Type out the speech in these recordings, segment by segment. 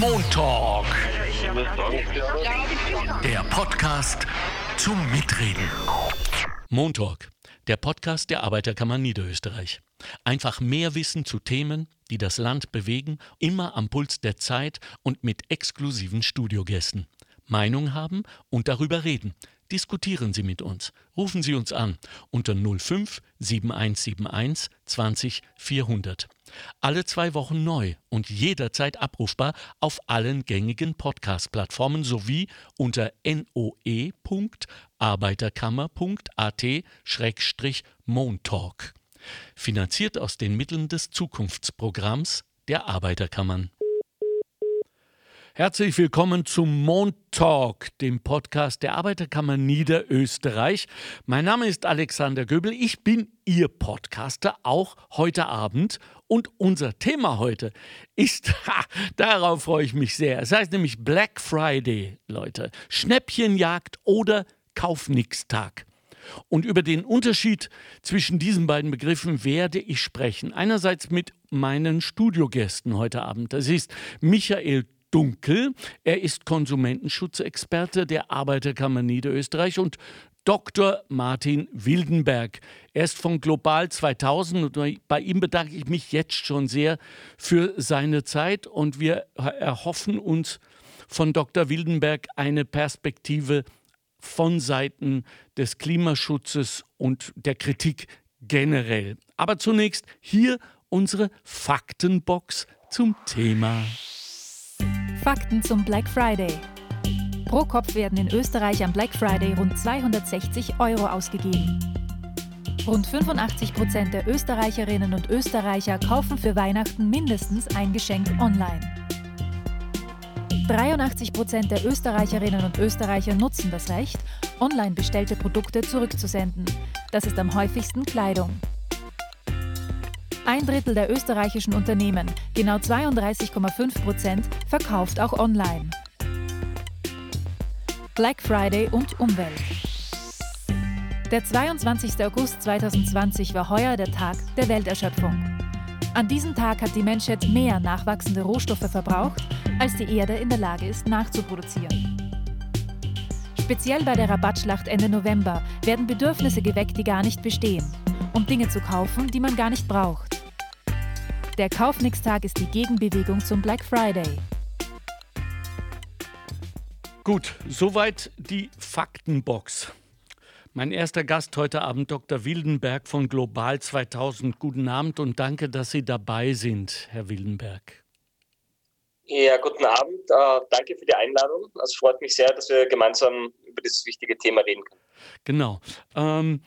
Montalk. Der Podcast zum Mitreden. Montalk, der Podcast der Arbeiterkammer Niederösterreich. Einfach mehr Wissen zu Themen, die das Land bewegen, immer am Puls der Zeit und mit exklusiven Studiogästen. Meinung haben und darüber reden. Diskutieren Sie mit uns. Rufen Sie uns an unter 05 7171 20 400. Alle zwei Wochen neu und jederzeit abrufbar auf allen gängigen Podcast-Plattformen sowie unter noe.arbeiterkammer.at-montalk. Finanziert aus den Mitteln des Zukunftsprogramms der Arbeiterkammern. Herzlich willkommen zum Montalk, dem Podcast der Arbeiterkammer Niederösterreich. Mein Name ist Alexander Göbel, ich bin Ihr Podcaster, auch heute Abend. Und unser Thema heute ist, ha, darauf freue ich mich sehr. Es heißt nämlich Black Friday, Leute. Schnäppchenjagd oder Kaufnix-Tag. Und über den Unterschied zwischen diesen beiden Begriffen werde ich sprechen. Einerseits mit meinen Studiogästen heute Abend. Das ist Michael Dunkel. Er ist Konsumentenschutzexperte der Arbeiterkammer Niederösterreich und Dr. Martin Wildenberg. Er ist von Global 2000 und bei ihm bedanke ich mich jetzt schon sehr für seine Zeit und wir erhoffen uns von Dr. Wildenberg eine Perspektive von Seiten des Klimaschutzes und der Kritik generell. Aber zunächst hier unsere Faktenbox zum Thema. Fakten zum Black Friday. Pro Kopf werden in Österreich am Black Friday rund 260 Euro ausgegeben. Rund 85 Prozent der Österreicherinnen und Österreicher kaufen für Weihnachten mindestens ein Geschenk online. 83 Prozent der Österreicherinnen und Österreicher nutzen das Recht, online bestellte Produkte zurückzusenden. Das ist am häufigsten Kleidung. Ein Drittel der österreichischen Unternehmen, genau 32,5 Prozent, verkauft auch online. Black Friday und Umwelt. Der 22. August 2020 war heuer der Tag der Welterschöpfung. An diesem Tag hat die Menschheit mehr nachwachsende Rohstoffe verbraucht, als die Erde in der Lage ist nachzuproduzieren. Speziell bei der Rabattschlacht Ende November werden Bedürfnisse geweckt, die gar nicht bestehen, um Dinge zu kaufen, die man gar nicht braucht. Der Kaufnix-Tag ist die Gegenbewegung zum Black Friday. Gut, soweit die Faktenbox. Mein erster Gast heute Abend, Dr. Wildenberg von Global 2000. Guten Abend und danke, dass Sie dabei sind, Herr Wildenberg. Ja, guten Abend. Äh, danke für die Einladung. Es freut mich sehr, dass wir gemeinsam über dieses wichtige Thema reden können. Genau. Ähm,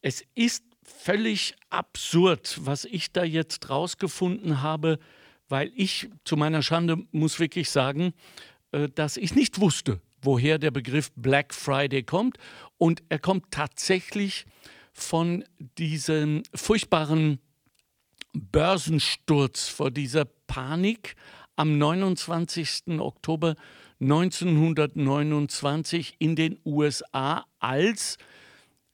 es ist völlig absurd, was ich da jetzt rausgefunden habe, weil ich zu meiner Schande muss wirklich sagen, äh, dass ich nicht wusste, woher der Begriff Black Friday kommt. Und er kommt tatsächlich von diesem furchtbaren Börsensturz, vor dieser Panik am 29. Oktober 1929 in den USA, als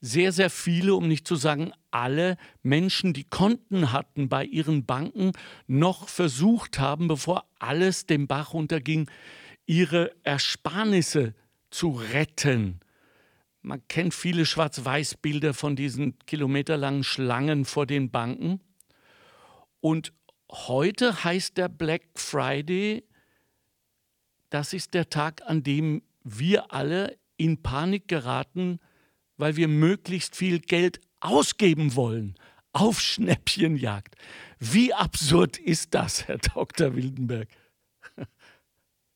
sehr, sehr viele, um nicht zu sagen alle Menschen, die Konten hatten bei ihren Banken, noch versucht haben, bevor alles dem Bach runterging, ihre Ersparnisse zu retten. Man kennt viele Schwarz-Weiß-Bilder von diesen kilometerlangen Schlangen vor den Banken. Und heute heißt der Black Friday, das ist der Tag, an dem wir alle in Panik geraten, weil wir möglichst viel Geld ausgeben wollen auf Schnäppchenjagd. Wie absurd ist das, Herr Dr. Wildenberg?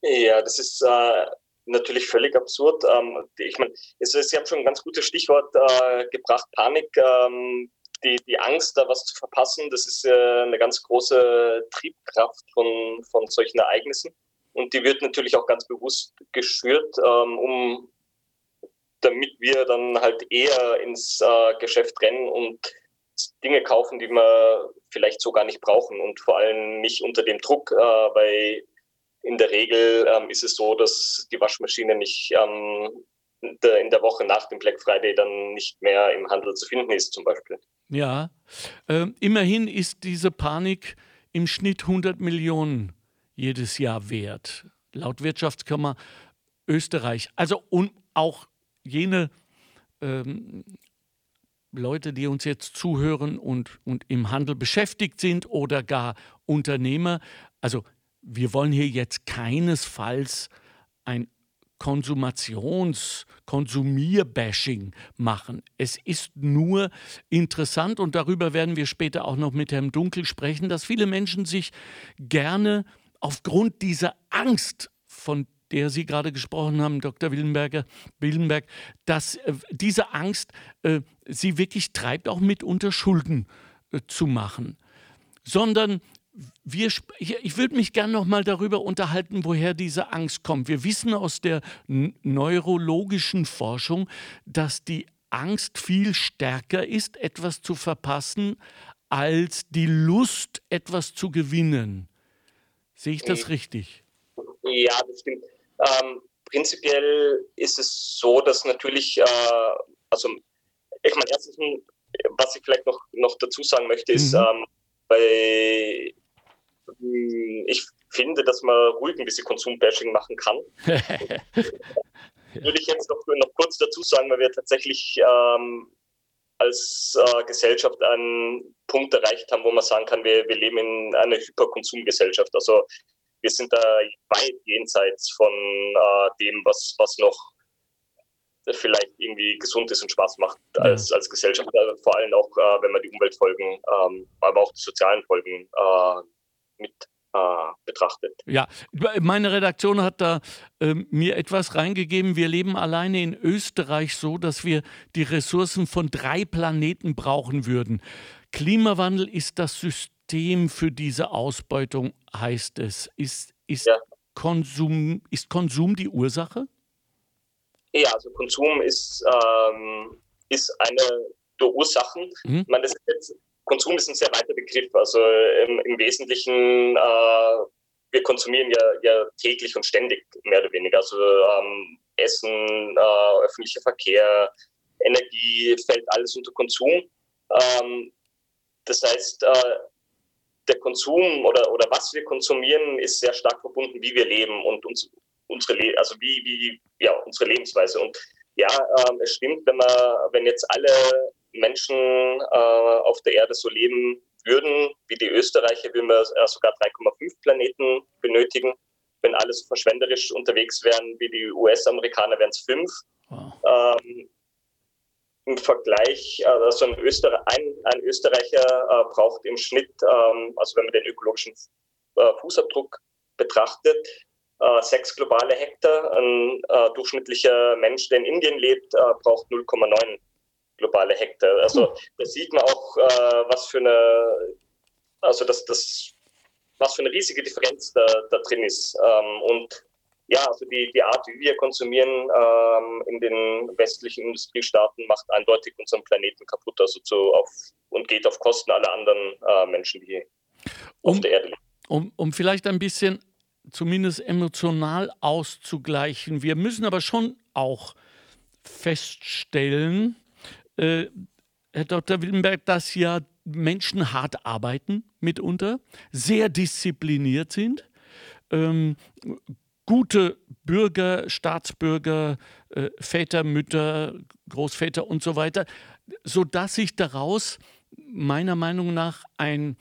Ja, das ist äh, natürlich völlig absurd. Ähm, ich meine, Sie haben schon ein ganz gutes Stichwort äh, gebracht, Panik. Ähm, die, die Angst, da was zu verpassen, das ist äh, eine ganz große Triebkraft von, von solchen Ereignissen. Und die wird natürlich auch ganz bewusst geschürt, ähm, um damit wir dann halt eher ins äh, Geschäft rennen und Dinge kaufen, die wir vielleicht so gar nicht brauchen und vor allem nicht unter dem Druck, äh, weil in der Regel ähm, ist es so, dass die Waschmaschine nicht ähm, in der Woche nach dem Black Friday dann nicht mehr im Handel zu finden ist, zum Beispiel. Ja, äh, immerhin ist diese Panik im Schnitt 100 Millionen jedes Jahr wert. Laut Wirtschaftskammer Österreich. Also und auch jene ähm, Leute, die uns jetzt zuhören und, und im Handel beschäftigt sind oder gar Unternehmer. Also wir wollen hier jetzt keinesfalls ein Konsumations-, Konsumierbashing machen. Es ist nur interessant und darüber werden wir später auch noch mit Herrn Dunkel sprechen, dass viele Menschen sich gerne aufgrund dieser Angst, von der Sie gerade gesprochen haben, Dr. Willenberger, Willenberg, dass äh, diese Angst äh, Sie wirklich treibt, auch mitunter Schulden äh, zu machen, sondern wir, ich würde mich gerne noch mal darüber unterhalten, woher diese Angst kommt. Wir wissen aus der neurologischen Forschung, dass die Angst viel stärker ist, etwas zu verpassen, als die Lust, etwas zu gewinnen. Sehe ich das richtig? Ja, das stimmt. Ähm, prinzipiell ist es so, dass natürlich, äh, also ich meine, erstens, was ich vielleicht noch, noch dazu sagen möchte, ist, mhm. ähm, hm, ich finde, dass man ruhig ein bisschen Konsumbashing machen kann. Würde ich jetzt noch, noch kurz dazu sagen, weil wir tatsächlich ähm, als äh, Gesellschaft einen Punkt erreicht haben, wo man sagen kann, wir, wir leben in einer Hyperkonsumgesellschaft. Also wir sind da weit jenseits von äh, dem, was, was noch vielleicht irgendwie gesund ist und Spaß macht als, als Gesellschaft. Also vor allem auch, äh, wenn man die Umweltfolgen, ähm, aber auch die sozialen Folgen äh, mit äh, betrachtet. Ja, meine Redaktion hat da äh, mir etwas reingegeben. Wir leben alleine in Österreich so, dass wir die Ressourcen von drei Planeten brauchen würden. Klimawandel ist das System für diese Ausbeutung, heißt es. Ist, ist, ja. Konsum, ist Konsum die Ursache? Ja, also Konsum ist, ähm, ist eine der Ursachen. Mhm. Das ist jetzt Konsum ist ein sehr weiter Begriff. Also im, im Wesentlichen, äh, wir konsumieren ja, ja, täglich und ständig mehr oder weniger. Also ähm, Essen, äh, öffentlicher Verkehr, Energie fällt alles unter Konsum. Ähm, das heißt, äh, der Konsum oder, oder was wir konsumieren, ist sehr stark verbunden, wie wir leben und uns, unsere, Le also wie, wie, ja, unsere Lebensweise. Und ja, ähm, es stimmt, wenn, man, wenn jetzt alle Menschen äh, auf der Erde so leben würden wie die Österreicher, würden wir äh, sogar 3,5 Planeten benötigen. Wenn alle so verschwenderisch unterwegs wären wie die US-Amerikaner, wären es fünf. Wow. Ähm, Im Vergleich, also ein, Öster ein, ein Österreicher äh, braucht im Schnitt, ähm, also wenn man den ökologischen äh, Fußabdruck betrachtet, äh, sechs globale Hektar. Ein äh, durchschnittlicher Mensch, der in Indien lebt, braucht 0,9 globale Hektar. Also da sieht man auch, äh, was für eine, also das, das, was für eine riesige Differenz da, da drin ist. Ähm, und ja, also die, die Art, wie wir konsumieren ähm, in den westlichen Industriestaaten, macht eindeutig unseren Planeten kaputt, also zu, auf, und geht auf Kosten aller anderen äh, Menschen, die um, auf der Erde leben. Um, um vielleicht ein bisschen zumindest emotional auszugleichen. Wir müssen aber schon auch feststellen, äh, Herr Dr. Willenberg, dass ja Menschen hart arbeiten mitunter, sehr diszipliniert sind, ähm, gute Bürger, Staatsbürger, äh, Väter, Mütter, Großväter und so weiter, sodass sich daraus meiner Meinung nach ein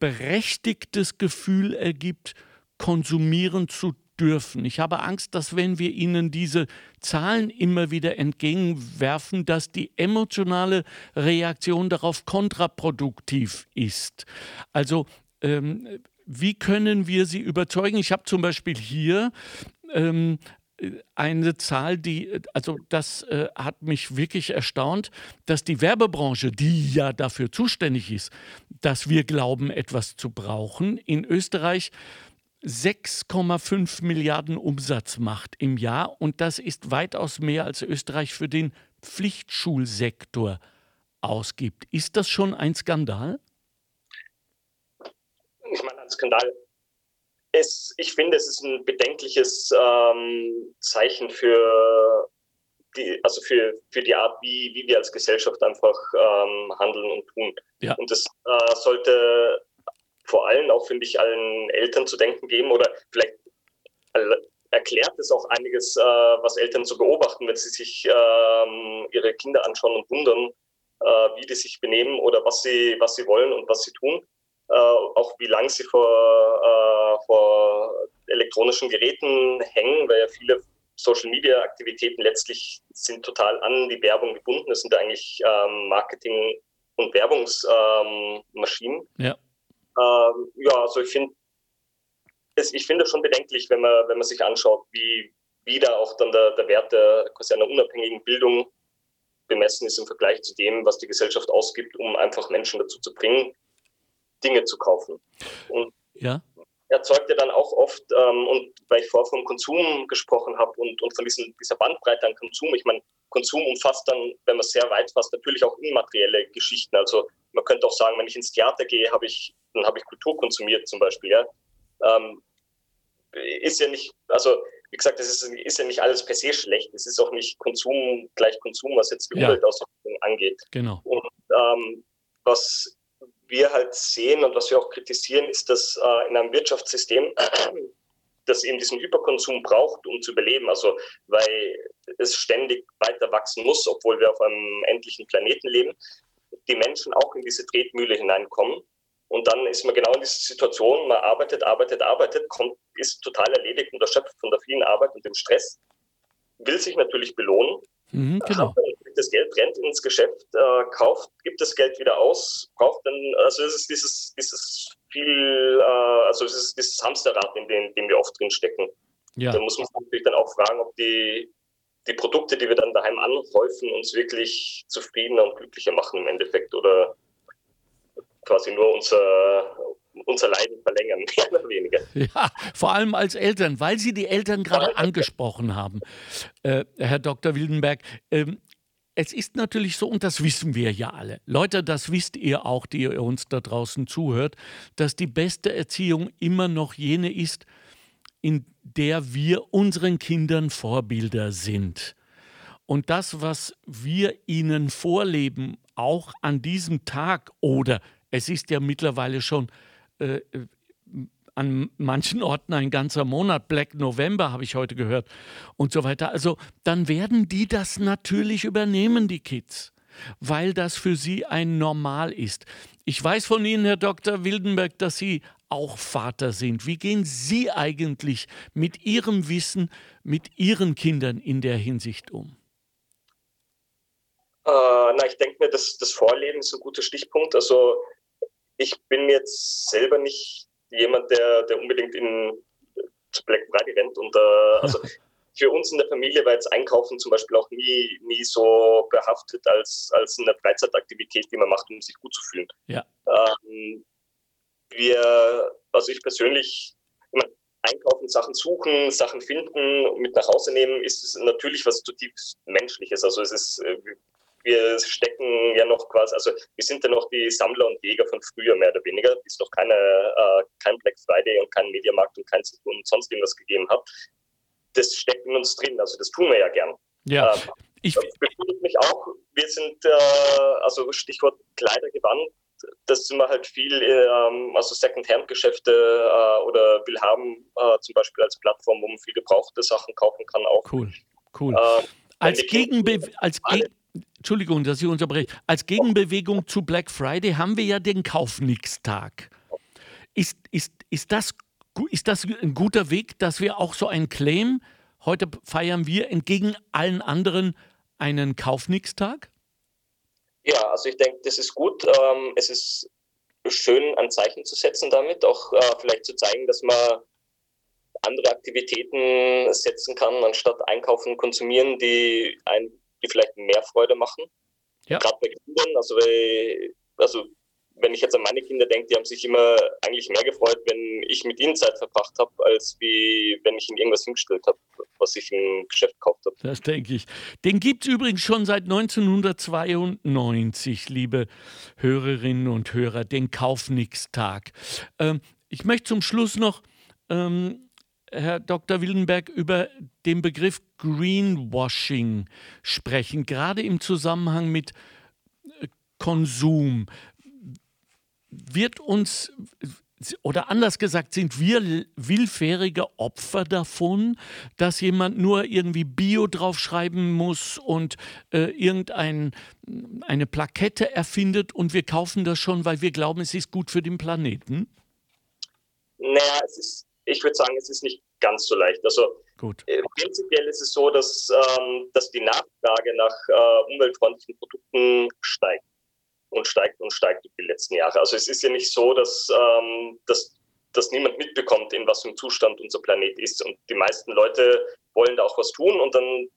berechtigtes Gefühl ergibt, konsumieren zu dürfen. Ich habe Angst, dass wenn wir ihnen diese Zahlen immer wieder entgegenwerfen, dass die emotionale Reaktion darauf kontraproduktiv ist. Also ähm, wie können wir sie überzeugen? Ich habe zum Beispiel hier ähm, eine Zahl, die, also das äh, hat mich wirklich erstaunt, dass die Werbebranche, die ja dafür zuständig ist, dass wir glauben, etwas zu brauchen, in Österreich 6,5 Milliarden Umsatz macht im Jahr und das ist weitaus mehr als Österreich für den Pflichtschulsektor ausgibt. Ist das schon ein Skandal? Ich meine, ein Skandal. Es, ich finde, es ist ein bedenkliches ähm, Zeichen für die, also für, für die Art, wie, wie wir als Gesellschaft einfach ähm, handeln und tun. Ja. Und das äh, sollte vor allem auch, finde ich, allen Eltern zu denken geben oder vielleicht erklärt es auch einiges, äh, was Eltern zu beobachten, wenn sie sich ähm, ihre Kinder anschauen und wundern, äh, wie die sich benehmen oder was sie, was sie wollen und was sie tun. Äh, auch wie lange sie vor, äh, vor elektronischen Geräten hängen, weil ja viele Social Media Aktivitäten letztlich sind total an die Werbung gebunden. Das sind eigentlich ähm, Marketing- und Werbungsmaschinen. Ähm, ja. Ähm, ja, also ich finde, ich finde es schon bedenklich, wenn man, wenn man sich anschaut, wie, wie da auch dann der, der Wert der quasi einer unabhängigen Bildung bemessen ist im Vergleich zu dem, was die Gesellschaft ausgibt, um einfach Menschen dazu zu bringen, Dinge zu kaufen. Und ja. erzeugt ja dann auch oft, ähm, und weil ich vorher vom Konsum gesprochen habe und, und von diesen, dieser Bandbreite an Konsum, ich meine, Konsum umfasst dann, wenn man es sehr weit fasst, natürlich auch immaterielle Geschichten. Also man könnte auch sagen, wenn ich ins Theater gehe, habe ich, dann habe ich Kultur konsumiert zum Beispiel. Ja? Ähm, ist ja nicht, also wie gesagt, das ist, ist, ja nicht alles per se schlecht. Es ist auch nicht Konsum gleich Konsum, was jetzt die ja. Umweltauswirkungen angeht. Genau. Und ähm, was wir halt sehen und was wir auch kritisieren, ist, dass äh, in einem Wirtschaftssystem, das eben diesen Hyperkonsum braucht, um zu überleben, also weil es ständig weiter wachsen muss, obwohl wir auf einem endlichen Planeten leben, die Menschen auch in diese Tretmühle hineinkommen. Und dann ist man genau in dieser Situation, man arbeitet, arbeitet, arbeitet, kommt, ist total erledigt und erschöpft von der vielen Arbeit und dem Stress, will sich natürlich belohnen, mhm, genau. Das Geld rennt ins Geschäft, äh, kauft, gibt das Geld wieder aus, braucht dann, also es ist dieses, dieses viel, äh, also es ist dieses Hamsterrad, in dem, in dem wir oft drin stecken. Ja. Da muss man sich natürlich dann auch fragen, ob die, die Produkte, die wir dann daheim anhäufen, uns wirklich zufriedener und glücklicher machen im Endeffekt oder quasi nur unser, unser Leiden verlängern, mehr oder weniger. Ja, vor allem als Eltern, weil Sie die Eltern gerade angesprochen haben, äh, Herr Dr. Wildenberg. Ähm, es ist natürlich so, und das wissen wir ja alle. Leute, das wisst ihr auch, die ihr uns da draußen zuhört, dass die beste Erziehung immer noch jene ist, in der wir unseren Kindern Vorbilder sind. Und das, was wir ihnen vorleben, auch an diesem Tag oder es ist ja mittlerweile schon äh, an manchen Orten ein ganzer Monat, Black November habe ich heute gehört und so weiter. Also dann werden die das natürlich übernehmen, die Kids, weil das für sie ein Normal ist. Ich weiß von Ihnen, Herr Dr. Wildenberg, dass Sie auch Vater sind. Wie gehen Sie eigentlich mit Ihrem Wissen, mit Ihren Kindern in der Hinsicht um? Äh, na, ich denke mir, das, das Vorleben ist ein guter Stichpunkt. Also ich bin jetzt selber nicht jemand, der, der unbedingt in, zu Black Friday rennt. Und, äh, also für uns in der Familie war jetzt Einkaufen zum Beispiel auch nie, nie so behaftet als, als eine Freizeitaktivität, die man macht, um sich gut zu fühlen. Ja. Ähm, wir, also ich persönlich, einkaufen, Sachen suchen, Sachen finden, mit nach Hause nehmen, ist natürlich was zutiefst Menschliches. Also es ist, äh, wir stecken ja noch quasi, also wir sind ja noch die Sammler und Jäger von früher mehr oder weniger, bis es noch keine, äh, kein Black Friday und kein Mediamarkt und kein und sonst irgendwas gegeben hat. Das steckt in uns drin, also das tun wir ja gern. Ja. Ähm, ich befindet mich auch, wir sind, äh, also Stichwort Kleidergewand, das sind wir halt viel, ähm, also Second-Hand-Geschäfte äh, oder Willhaben äh, zum Beispiel als Plattform, wo man viel gebrauchte Sachen kaufen kann auch. Cool, cool. Äh, als Gegenbe als Ge Entschuldigung, dass ich unterbreche. Als Gegenbewegung zu Black Friday haben wir ja den Kaufnix-Tag. Ist, ist, ist, das, ist das ein guter Weg, dass wir auch so ein Claim, heute feiern wir entgegen allen anderen einen Kaufnix-Tag? Ja, also ich denke, das ist gut. Ähm, es ist schön, ein Zeichen zu setzen damit, auch äh, vielleicht zu zeigen, dass man andere Aktivitäten setzen kann, anstatt einkaufen, konsumieren, die ein die vielleicht mehr Freude machen. Ja. Gerade bei Kindern, also, weil, also wenn ich jetzt an meine Kinder denke, die haben sich immer eigentlich mehr gefreut, wenn ich mit ihnen Zeit verbracht habe, als wie wenn ich ihnen irgendwas hingestellt habe, was ich im Geschäft gekauft habe. Das denke ich. Den gibt es übrigens schon seit 1992, liebe Hörerinnen und Hörer, den Kaufnix-Tag. Ähm, ich möchte zum Schluss noch ähm, Herr Dr. Wildenberg, über den Begriff Greenwashing sprechen, gerade im Zusammenhang mit äh, Konsum. Wird uns, oder anders gesagt, sind wir willfährige Opfer davon, dass jemand nur irgendwie Bio draufschreiben muss und äh, irgendeine Plakette erfindet und wir kaufen das schon, weil wir glauben, es ist gut für den Planeten? Naja, es ist, ich würde sagen, es ist nicht ganz so leicht. Also Gut. Äh, prinzipiell ist es so, dass, ähm, dass die Nachfrage nach äh, umweltfreundlichen Produkten steigt und steigt und steigt über die letzten Jahre. Also es ist ja nicht so, dass, ähm, dass, dass niemand mitbekommt, in was für einem Zustand unser Planet ist. Und die meisten Leute wollen da auch was tun und dann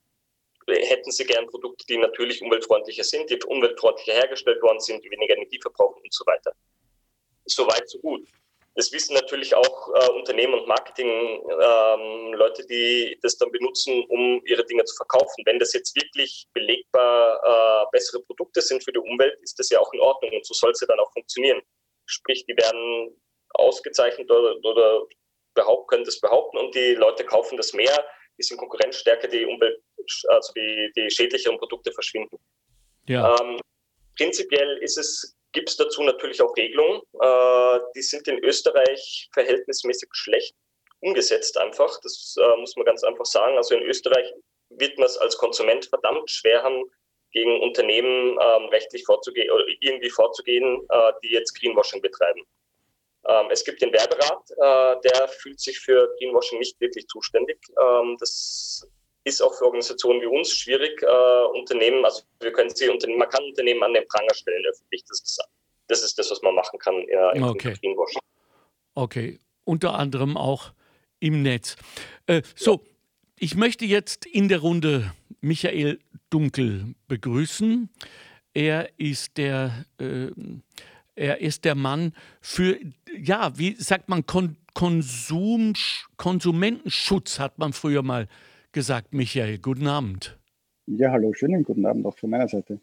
hätten sie gern Produkte, die natürlich umweltfreundlicher sind, die umweltfreundlicher hergestellt worden sind, die weniger Energie verbrauchen und so weiter. So weit, so gut. Das wissen natürlich auch äh, Unternehmen und Marketing-Leute, ähm, die das dann benutzen, um ihre Dinge zu verkaufen. Wenn das jetzt wirklich belegbar äh, bessere Produkte sind für die Umwelt, ist das ja auch in Ordnung und so soll es ja dann auch funktionieren. Sprich, die werden ausgezeichnet oder, oder behaupten, können das behaupten und die Leute kaufen das mehr, die sind konkurrenzstärker, die Umwelt, also die, die schädlicheren Produkte verschwinden. Ja. Ähm, prinzipiell ist es gibt es dazu natürlich auch Regelungen. Äh, die sind in Österreich verhältnismäßig schlecht umgesetzt einfach. Das äh, muss man ganz einfach sagen. Also in Österreich wird man es als Konsument verdammt schwer haben, gegen Unternehmen ähm, rechtlich vorzugehen oder irgendwie vorzugehen, äh, die jetzt Greenwashing betreiben. Ähm, es gibt den Werberat, äh, der fühlt sich für Greenwashing nicht wirklich zuständig. Ähm, das ist auch für Organisationen wie uns schwierig, äh, Unternehmen, also wir können sie Unternehmen, man kann Unternehmen an den Pranger stellen öffentlich. Das ist das, ist das was man machen kann ja, im okay. Greenwashing. Okay, unter anderem auch im Netz. Äh, so, ja. ich möchte jetzt in der Runde Michael Dunkel begrüßen. Er ist der, äh, er ist der Mann für, ja, wie sagt man, Kon Konsum, Konsumentenschutz hat man früher mal äh, gesagt. Michael, guten Abend. Ja, hallo, schönen guten Abend auch von meiner Seite.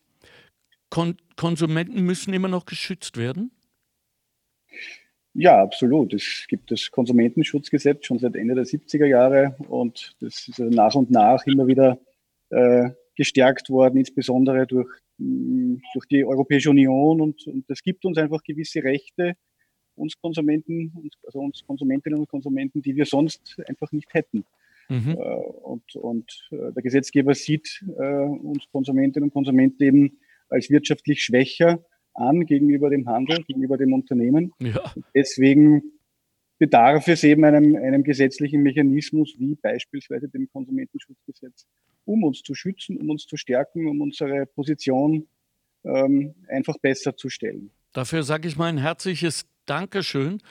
Kon Konsumenten müssen immer noch geschützt werden? Ja, absolut. Es gibt das Konsumentenschutzgesetz schon seit Ende der 70er Jahre und das ist nach und nach immer wieder äh, gestärkt worden, insbesondere durch, mm, durch die Europäische Union und, und das gibt uns einfach gewisse Rechte, uns Konsumenten, also uns Konsumentinnen und Konsumenten, die wir sonst einfach nicht hätten. Mhm. Äh, und, und äh, der Gesetzgeber sieht äh, uns Konsumentinnen und Konsumenten eben als wirtschaftlich schwächer an gegenüber dem Handel, gegenüber dem Unternehmen. Ja. Deswegen bedarf es eben einem, einem gesetzlichen Mechanismus wie beispielsweise dem Konsumentenschutzgesetz, um uns zu schützen, um uns zu stärken, um unsere Position ähm, einfach besser zu stellen. Dafür sage ich mein herzliches Dankeschön.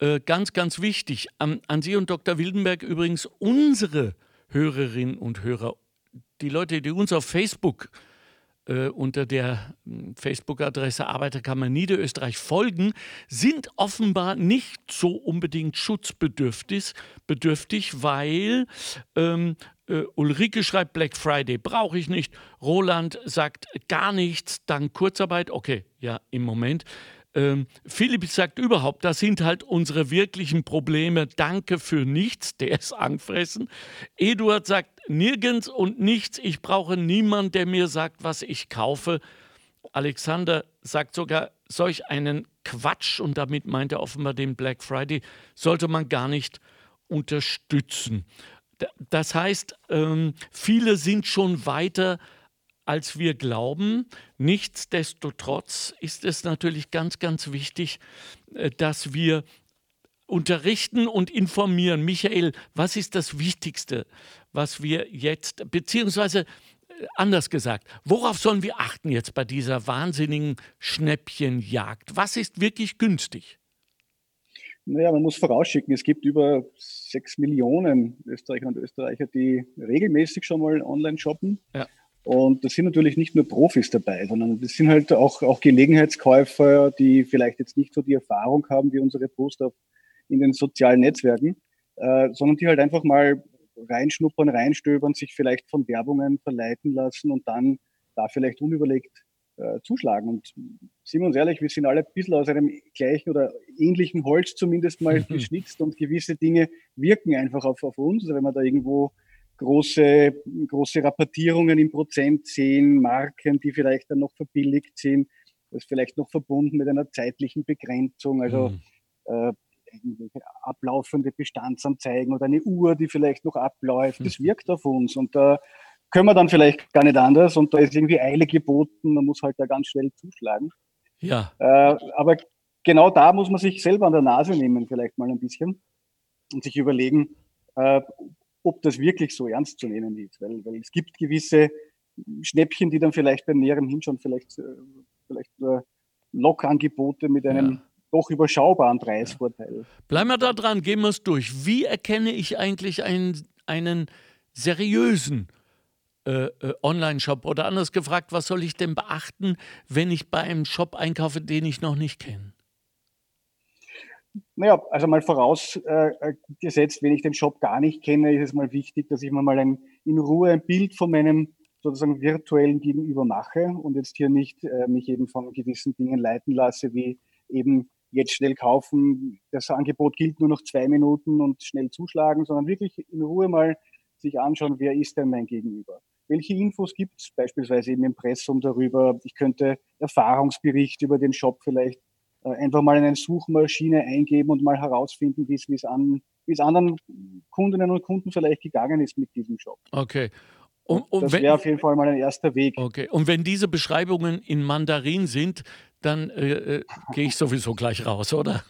Äh, ganz, ganz wichtig, an, an Sie und Dr. Wildenberg übrigens unsere Hörerinnen und Hörer, die Leute, die uns auf Facebook äh, unter der hm, Facebook-Adresse Arbeiterkammer Niederösterreich folgen, sind offenbar nicht so unbedingt schutzbedürftig, bedürftig, weil ähm, äh, Ulrike schreibt, Black Friday brauche ich nicht. Roland sagt gar nichts, dann Kurzarbeit. Okay, ja, im Moment. Ähm, Philipp sagt überhaupt, das sind halt unsere wirklichen Probleme. Danke für nichts, der ist angefressen. Eduard sagt nirgends und nichts. Ich brauche niemanden, der mir sagt, was ich kaufe. Alexander sagt sogar, solch einen Quatsch, und damit meint er offenbar den Black Friday, sollte man gar nicht unterstützen. Das heißt, ähm, viele sind schon weiter als wir glauben. Nichtsdestotrotz ist es natürlich ganz, ganz wichtig, äh, dass wir unterrichten und informieren. Michael, was ist das Wichtigste, was wir jetzt, beziehungsweise äh, anders gesagt, worauf sollen wir achten jetzt bei dieser wahnsinnigen Schnäppchenjagd? Was ist wirklich günstig? Naja, man muss vorausschicken, es gibt über sechs Millionen Österreicher und Österreicher, die regelmäßig schon mal online shoppen. Ja. Und das sind natürlich nicht nur Profis dabei, sondern das sind halt auch, auch Gelegenheitskäufer, die vielleicht jetzt nicht so die Erfahrung haben wie unsere Poster in den sozialen Netzwerken, äh, sondern die halt einfach mal reinschnuppern, reinstöbern, sich vielleicht von Werbungen verleiten lassen und dann da vielleicht unüberlegt äh, zuschlagen. Und sind wir uns ehrlich, wir sind alle ein bisschen aus einem gleichen oder ähnlichen Holz zumindest mal geschnitzt und gewisse Dinge wirken einfach auf, auf uns. Also wenn man da irgendwo große, große Rabattierungen im Prozent sehen, Marken, die vielleicht dann noch verbilligt sind, das ist vielleicht noch verbunden mit einer zeitlichen Begrenzung. Also mhm. äh, ablaufende Bestandsanzeigen oder eine Uhr, die vielleicht noch abläuft. Das hm. wirkt auf uns und da können wir dann vielleicht gar nicht anders und da ist irgendwie Eile geboten, man muss halt da ganz schnell zuschlagen. Ja. Äh, aber genau da muss man sich selber an der Nase nehmen, vielleicht mal ein bisschen und sich überlegen, äh, ob das wirklich so ernst zu nehmen ist. Weil, weil es gibt gewisse Schnäppchen, die dann vielleicht beim näheren Hinschauen vielleicht, äh, vielleicht äh, Lokangebote mit einem ja. doch überschaubaren Preisvorteil. Bleiben wir da dran, gehen wir es durch. Wie erkenne ich eigentlich einen, einen seriösen äh, äh, Online-Shop? Oder anders gefragt, was soll ich denn beachten, wenn ich bei einem Shop einkaufe, den ich noch nicht kenne? Naja, also mal vorausgesetzt, wenn ich den Shop gar nicht kenne, ist es mal wichtig, dass ich mir mal ein, in Ruhe ein Bild von meinem sozusagen virtuellen Gegenüber mache und jetzt hier nicht äh, mich eben von gewissen Dingen leiten lasse, wie eben jetzt schnell kaufen, das Angebot gilt nur noch zwei Minuten und schnell zuschlagen, sondern wirklich in Ruhe mal sich anschauen, wer ist denn mein Gegenüber? Welche Infos gibt es beispielsweise im Impressum darüber? Ich könnte Erfahrungsbericht über den Shop vielleicht äh, einfach mal in eine Suchmaschine eingeben und mal herausfinden, wie es an, anderen Kundinnen und Kunden vielleicht gegangen ist mit diesem Shop. Okay. Und, und das wäre auf jeden Fall mal ein erster Weg. Okay. Und wenn diese Beschreibungen in Mandarin sind, dann äh, äh, gehe ich sowieso gleich raus, oder?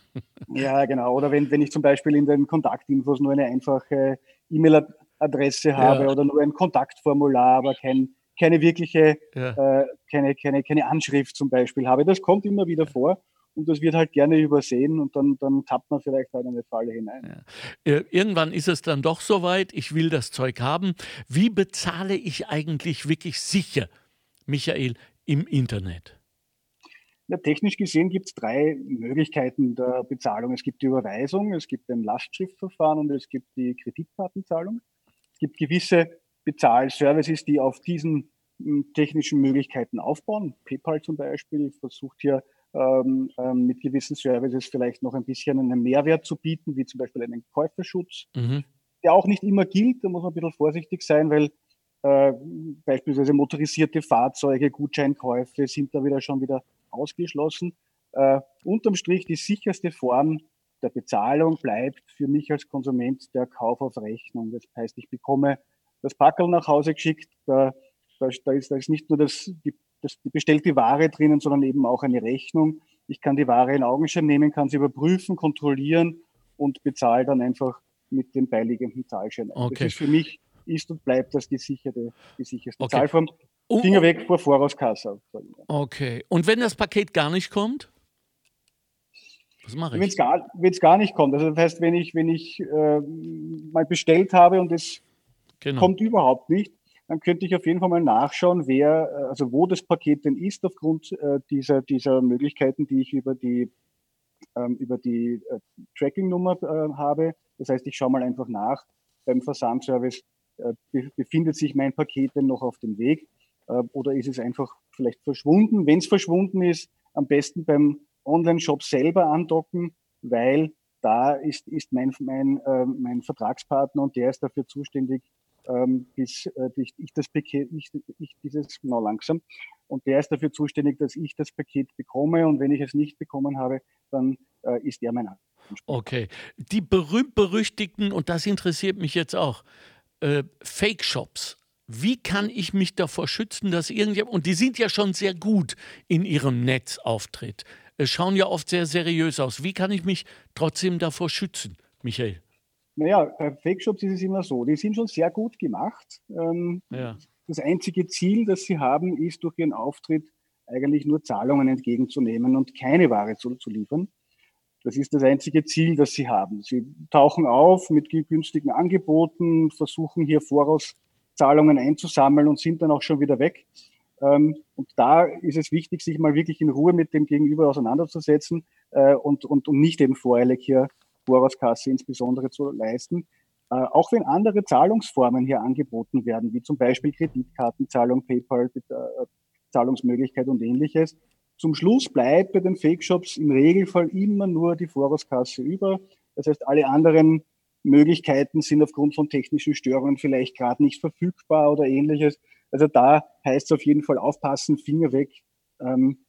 Ja, genau. Oder wenn, wenn ich zum Beispiel in den Kontaktinfos nur eine einfache E-Mail-Adresse habe ja. oder nur ein Kontaktformular, aber kein, keine wirkliche, ja. äh, keine, keine, keine Anschrift zum Beispiel habe. Das kommt immer wieder vor und das wird halt gerne übersehen und dann, dann tappt man vielleicht halt in eine Falle hinein. Ja. Äh, irgendwann ist es dann doch soweit, ich will das Zeug haben. Wie bezahle ich eigentlich wirklich sicher, Michael, im Internet? Ja, technisch gesehen gibt es drei Möglichkeiten der Bezahlung. Es gibt die Überweisung, es gibt ein Lastschriftverfahren und es gibt die Kreditkartenzahlung. Es gibt gewisse Bezahlservices, die auf diesen hm, technischen Möglichkeiten aufbauen. PayPal zum Beispiel versucht hier ähm, ähm, mit gewissen Services vielleicht noch ein bisschen einen Mehrwert zu bieten, wie zum Beispiel einen Käuferschutz, mhm. der auch nicht immer gilt. Da muss man ein bisschen vorsichtig sein, weil äh, beispielsweise motorisierte Fahrzeuge, Gutscheinkäufe sind da wieder schon wieder ausgeschlossen. Äh, unterm Strich die sicherste Form der Bezahlung bleibt für mich als Konsument der Kauf auf Rechnung. Das heißt, ich bekomme das Packel nach Hause geschickt, da, da, da, ist, da ist nicht nur das, die das, die bestellte Ware drinnen, sondern eben auch eine Rechnung. Ich kann die Ware in Augenschein nehmen, kann sie überprüfen, kontrollieren und bezahle dann einfach mit dem beiliegenden Zahlschein. Okay. Das ist für mich ist und bleibt das gesicherte, die sicherste okay. Zahlform. Finger weg vor Vorauskasse. Okay. Und wenn das Paket gar nicht kommt? Was mache ich? Wenn es gar, gar nicht kommt. Also das heißt, wenn ich, wenn ich äh, mal bestellt habe und es genau. kommt überhaupt nicht, dann könnte ich auf jeden Fall mal nachschauen, wer, äh, also wo das Paket denn ist, aufgrund äh, dieser, dieser Möglichkeiten, die ich über die, ähm, über die äh, Tracking-Nummer habe. Das heißt, ich schaue mal einfach nach beim Versandservice, befindet sich mein Paket denn noch auf dem Weg äh, oder ist es einfach vielleicht verschwunden? Wenn es verschwunden ist, am besten beim Online-Shop selber andocken, weil da ist, ist mein, mein, mein Vertragspartner und der ist dafür zuständig, ähm, bis äh, ich, das Paket, ich, ich dieses, genau langsam, und der ist dafür zuständig, dass ich das Paket bekomme und wenn ich es nicht bekommen habe, dann äh, ist er mein Okay, die berühmt-berüchtigten, und das interessiert mich jetzt auch, äh, Fake-Shops. Wie kann ich mich davor schützen, dass irgendjemand, und die sind ja schon sehr gut in ihrem Netzauftritt, schauen ja oft sehr seriös aus. Wie kann ich mich trotzdem davor schützen, Michael? Naja, bei Fake-Shops ist es immer so, die sind schon sehr gut gemacht. Ähm, ja. Das einzige Ziel, das sie haben, ist durch ihren Auftritt eigentlich nur Zahlungen entgegenzunehmen und keine Ware zu, zu liefern. Das ist das einzige Ziel, das sie haben. Sie tauchen auf mit günstigen Angeboten, versuchen hier Vorauszahlungen einzusammeln und sind dann auch schon wieder weg. Ähm, und da ist es wichtig, sich mal wirklich in Ruhe mit dem Gegenüber auseinanderzusetzen äh, und, und, und nicht eben voreilig hier Vorratskasse insbesondere zu leisten. Äh, auch wenn andere Zahlungsformen hier angeboten werden, wie zum Beispiel Kreditkartenzahlung, PayPal, äh, Zahlungsmöglichkeit und ähnliches. Zum Schluss bleibt bei den Fake-Shops im Regelfall immer nur die Vorratskasse über. Das heißt, alle anderen Möglichkeiten sind aufgrund von technischen Störungen vielleicht gerade nicht verfügbar oder ähnliches. Also da heißt es auf jeden Fall aufpassen, Finger weg. Ähm,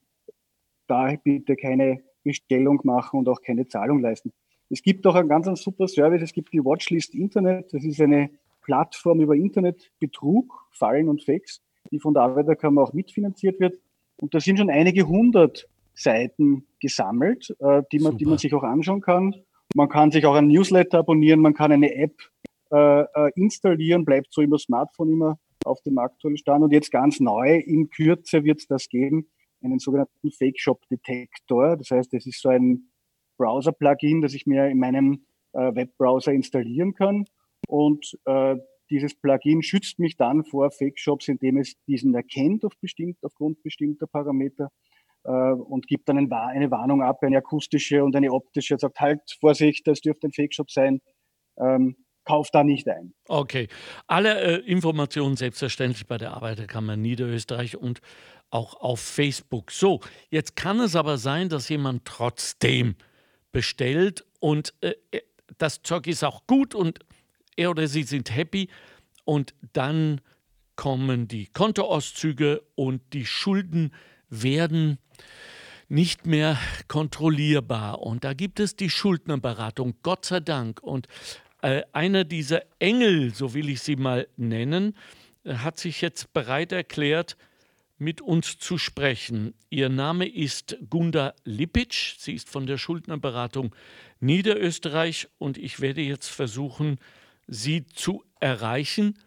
da bitte keine Bestellung machen und auch keine Zahlung leisten. Es gibt auch einen ganz einen super Service, es gibt die Watchlist Internet, das ist eine Plattform über Internetbetrug, Fallen und Fakes, die von der Arbeiterkammer auch mitfinanziert wird. Und da sind schon einige hundert Seiten gesammelt, äh, die, man, die man sich auch anschauen kann. Man kann sich auch ein Newsletter abonnieren, man kann eine App äh, äh, installieren, bleibt so immer Smartphone immer auf dem aktuellen Stand. Und jetzt ganz neu, in Kürze wird es das geben, einen sogenannten Fake Shop Detector. Das heißt, es ist so ein Browser-Plugin, das ich mir in meinem äh, Webbrowser installieren kann. Und äh, dieses Plugin schützt mich dann vor Fake-Shops, indem es diesen erkennt auf bestimmt, aufgrund bestimmter Parameter äh, und gibt dann ein, eine Warnung ab, eine akustische und eine optische, sagt halt Vorsicht, das dürfte ein Fake-Shop sein. Ähm, kauf da nicht ein. Okay. Alle äh, Informationen selbstverständlich bei der Arbeiterkammer Niederösterreich und auch auf Facebook. So, jetzt kann es aber sein, dass jemand trotzdem bestellt und äh, äh das Zeug ist auch gut und er oder sie sind happy und dann kommen die Kontoauszüge und die Schulden werden nicht mehr kontrollierbar. Und da gibt es die Schuldnerberatung, Gott sei Dank. Und äh, einer dieser Engel, so will ich sie mal nennen, hat sich jetzt bereit erklärt, mit uns zu sprechen. Ihr Name ist Gunda Lipic. Sie ist von der Schuldnerberatung Niederösterreich und ich werde jetzt versuchen, Sie zu erreichen.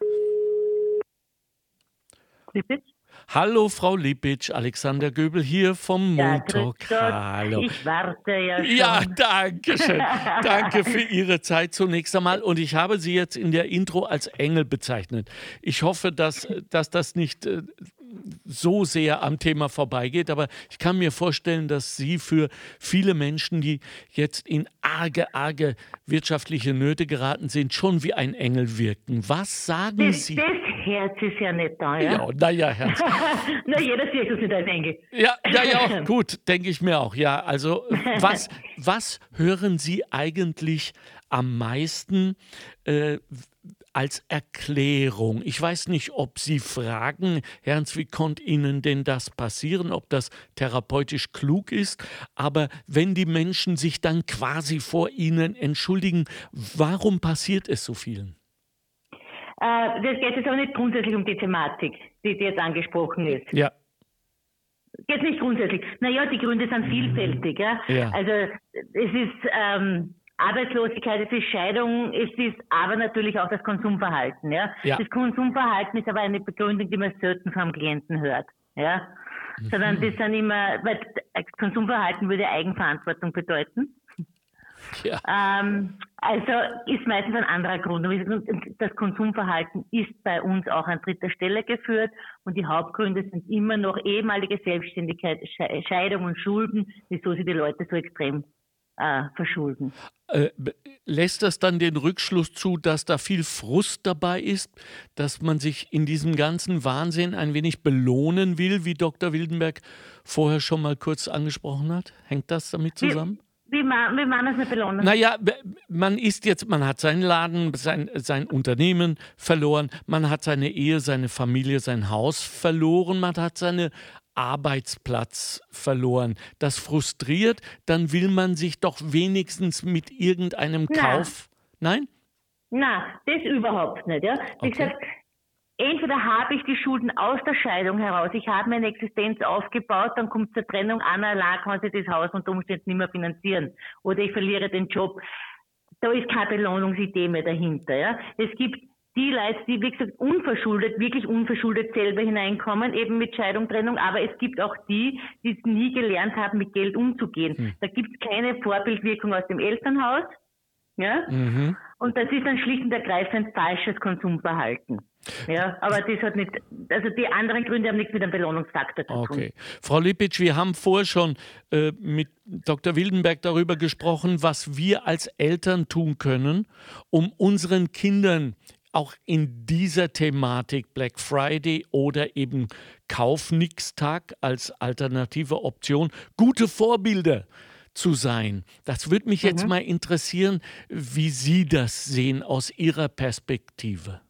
Lipic? Hallo Frau Lipic, Alexander Göbel hier vom Ja, grüß Gott. Hallo. Ich warte ja schon. Ja, danke schön. danke für Ihre Zeit zunächst einmal. Und ich habe Sie jetzt in der Intro als Engel bezeichnet. Ich hoffe, dass, dass das nicht äh, so sehr am Thema vorbeigeht, aber ich kann mir vorstellen, dass Sie für viele Menschen, die jetzt in arge, arge wirtschaftliche Nöte geraten sind, schon wie ein Engel wirken. Was sagen das, Sie? das Herz ist ja nicht da, ja? Ja, naja, Herz. Na, jeder Zirkus ist ein Engel. Ja, ja, ja, gut, denke ich mir auch. Ja, also was, was hören Sie eigentlich am meisten äh, als Erklärung? Ich weiß nicht, ob Sie fragen, Ernst, wie konnte Ihnen denn das passieren, ob das therapeutisch klug ist, aber wenn die Menschen sich dann quasi vor Ihnen entschuldigen, warum passiert es so vielen? Äh, das geht jetzt aber nicht grundsätzlich um die Thematik, die, die jetzt angesprochen ist. Ja. Geht nicht grundsätzlich. Naja, die Gründe sind vielfältig. Ja? Ja. Also es ist ähm, Arbeitslosigkeit, es ist Scheidung, es ist aber natürlich auch das Konsumverhalten. Ja? Ja. Das Konsumverhalten ist aber eine Begründung, die man selten vom Klienten hört. Ja? Sondern das sind immer, weil Konsumverhalten würde Eigenverantwortung bedeuten. Ja. Ähm, also ist meistens ein anderer Grund. Das Konsumverhalten ist bei uns auch an dritter Stelle geführt und die Hauptgründe sind immer noch ehemalige Selbstständigkeit, Sche- Scheidung und Schulden, wieso sie die Leute so extrem äh, verschulden. Äh, lässt das dann den Rückschluss zu, dass da viel Frust dabei ist, dass man sich in diesem ganzen Wahnsinn ein wenig belohnen will, wie Dr. Wildenberg vorher schon mal kurz angesprochen hat? Hängt das damit zusammen? Wie, ma- wie man es nicht belohnen? Naja, man ist jetzt, man hat seinen Laden, sein, sein Unternehmen verloren, man hat seine Ehe, seine Familie, sein Haus verloren, man hat seinen Arbeitsplatz verloren. Das frustriert, dann will man sich doch wenigstens mit irgendeinem Na. Kauf. Nein? Na, das überhaupt nicht. Ja? Wie Okay. gesagt, entweder habe ich die Schulden aus der Scheidung heraus, ich habe meine Existenz aufgebaut, dann kommt zur Trennung, Anna allein kann sich das Haus unter Umständen nicht mehr finanzieren. Oder ich verliere den Job. Da ist keine Belohnungsidee mehr dahinter. Ja? Es gibt die Leute, die, wie gesagt, unverschuldet, wirklich unverschuldet selber hineinkommen, eben mit Scheidung, Trennung, aber es gibt auch die, die es nie gelernt haben, mit Geld umzugehen. Da gibt es keine Vorbildwirkung aus dem Elternhaus. Ja? Mhm. Und das ist dann schlicht und ergreifend falsches Konsumverhalten. Ja, aber das hat nicht, also die anderen Gründe haben nichts mit dem Belohnungsfaktor zu tun. Okay. Frau Lipitsch, wir haben vorher schon äh, mit Dr. Wildenberg darüber gesprochen, was wir als Eltern tun können, um unseren Kindern auch in dieser Thematik Black Friday oder eben Kaufnix-Tag als alternative Option gute Vorbilder zu sein. Das würde mich jetzt mal interessieren, wie Sie das sehen aus Ihrer Perspektive.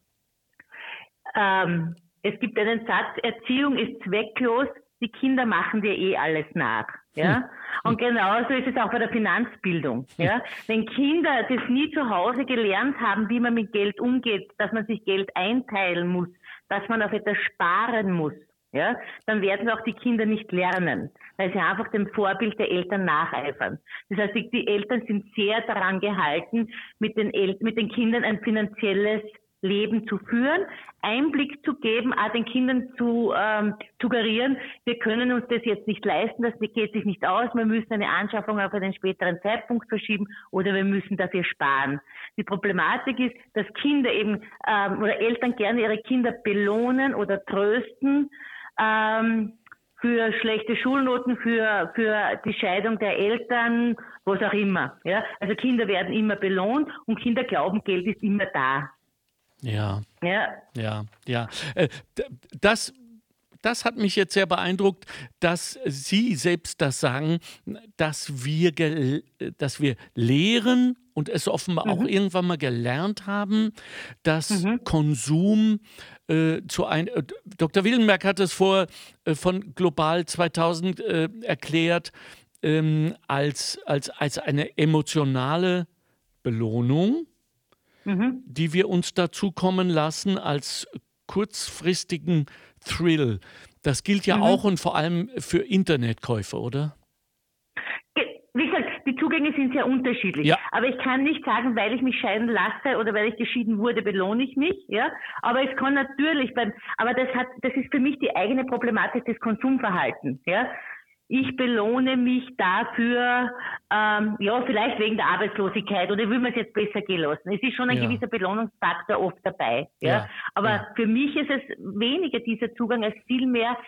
Ähm, es gibt einen Satz, Erziehung ist zwecklos, die Kinder machen dir eh alles nach. Ja? Hm. Und genauso ist es auch bei der Finanzbildung. Ja? Wenn Kinder das nie zu Hause gelernt haben, wie man mit Geld umgeht, dass man sich Geld einteilen muss, dass man auf etwas sparen muss, ja, dann werden auch die Kinder nicht lernen, weil sie einfach dem Vorbild der Eltern nacheifern. Das heißt, die, die Eltern sind sehr daran gehalten, mit den, El mit den Kindern ein finanzielles Leben zu führen, Einblick zu geben, auch den Kindern zu ähm, suggerieren, wir können uns das jetzt nicht leisten, das geht sich nicht aus, wir müssen eine Anschaffung auf einen späteren Zeitpunkt verschieben oder wir müssen dafür sparen. Die Problematik ist, dass Kinder eben ähm, oder Eltern gerne ihre Kinder belohnen oder trösten, ähm, für schlechte Schulnoten, für, für die Scheidung der Eltern, was auch immer. Ja? Also Kinder werden immer belohnt und Kinder glauben, Geld ist immer da. Ja. Ja. Ja, ja. Äh, das, das hat mich jetzt sehr beeindruckt, dass Sie selbst das sagen, dass wir, dass wir lehren und es offenbar mhm. auch irgendwann mal gelernt haben, dass mhm. Konsum äh, zu ein. Äh, Dr. Willenberg hat es vor äh, von Global 2000 äh, erklärt ähm, als, als, als eine emotionale Belohnung, mhm. die wir uns dazu kommen lassen als kurzfristigen Thrill. Das gilt ja mhm. auch und vor allem für Internetkäufe, oder? Wie gesagt, die Zugänge sind sehr unterschiedlich. Ja. Aber ich kann nicht sagen, weil ich mich scheiden lasse oder weil ich geschieden wurde, belohne ich mich. Ja. Aber es kann natürlich beim, aber das hat, das ist für mich die eigene Problematik des Konsumverhaltens. Ja. Ich belohne mich dafür, ähm, ja, vielleicht wegen der Arbeitslosigkeit oder will man es jetzt besser gehen lassen. Es ist schon ein ja. gewisser Belohnungsfaktor oft dabei. Ja. ja. Aber ja. für mich ist es weniger dieser Zugang als vielmehr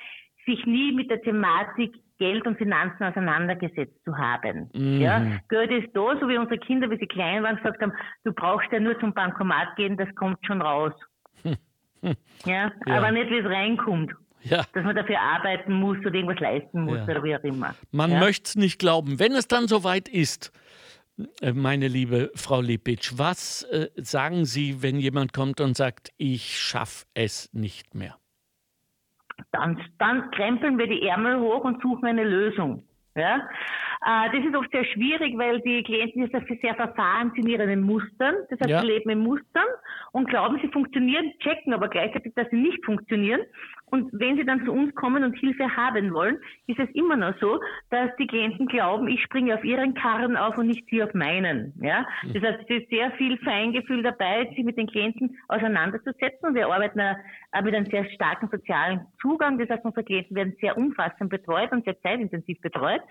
sich nie mit der Thematik Geld und Finanzen auseinandergesetzt zu haben. Mhm. Ja, Geld ist da, so wie unsere Kinder, wie sie klein waren, gesagt haben, du brauchst ja nur zum Bankomat gehen, das kommt schon raus. Hm. Ja, ja, aber nicht, wie es reinkommt. Ja. Dass man dafür arbeiten muss oder irgendwas leisten muss ja. oder wie auch immer. Man ja? möchte es nicht glauben. Wenn es dann soweit ist, äh, meine liebe Frau Lipitsch, was äh, sagen Sie, wenn jemand kommt und sagt, ich schaffe es nicht mehr? Dann, dann krempeln wir die Ärmel hoch und suchen eine Lösung. Ja? Äh, das ist oft sehr schwierig, weil die Klienten sehr, sehr verfahren sind in ihren Mustern. Das heißt, ja. sie leben in Mustern und glauben, sie funktionieren, checken aber gleichzeitig, dass sie nicht funktionieren. Und wenn sie dann zu uns kommen und Hilfe haben wollen, ist es immer noch so, dass die Klienten glauben, ich springe auf ihren Karren auf und nicht sie auf meinen. Ja? Das heißt, es ist sehr viel Feingefühl dabei, sich mit den Klienten auseinanderzusetzen. Und wir arbeiten mit einem sehr starken sozialen Zugang. Das heißt, unsere Klienten werden sehr umfassend betreut und sehr zeitintensiv betreut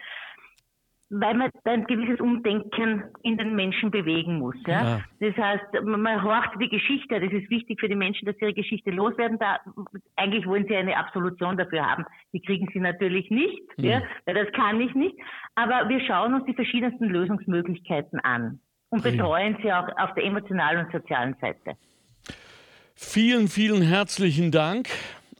weil man ein gewisses Umdenken in den Menschen bewegen muss. Ja? ja? Das heißt, man horcht die Geschichte, das ist wichtig für die Menschen, dass sie ihre Geschichte loswerden. Da, eigentlich wollen sie eine Absolution dafür haben. Die kriegen sie natürlich nicht, mhm. ja? weil das kann ich nicht. Aber wir schauen uns die verschiedensten Lösungsmöglichkeiten an und betreuen sie auch auf der emotionalen und sozialen Seite. Vielen, vielen herzlichen Dank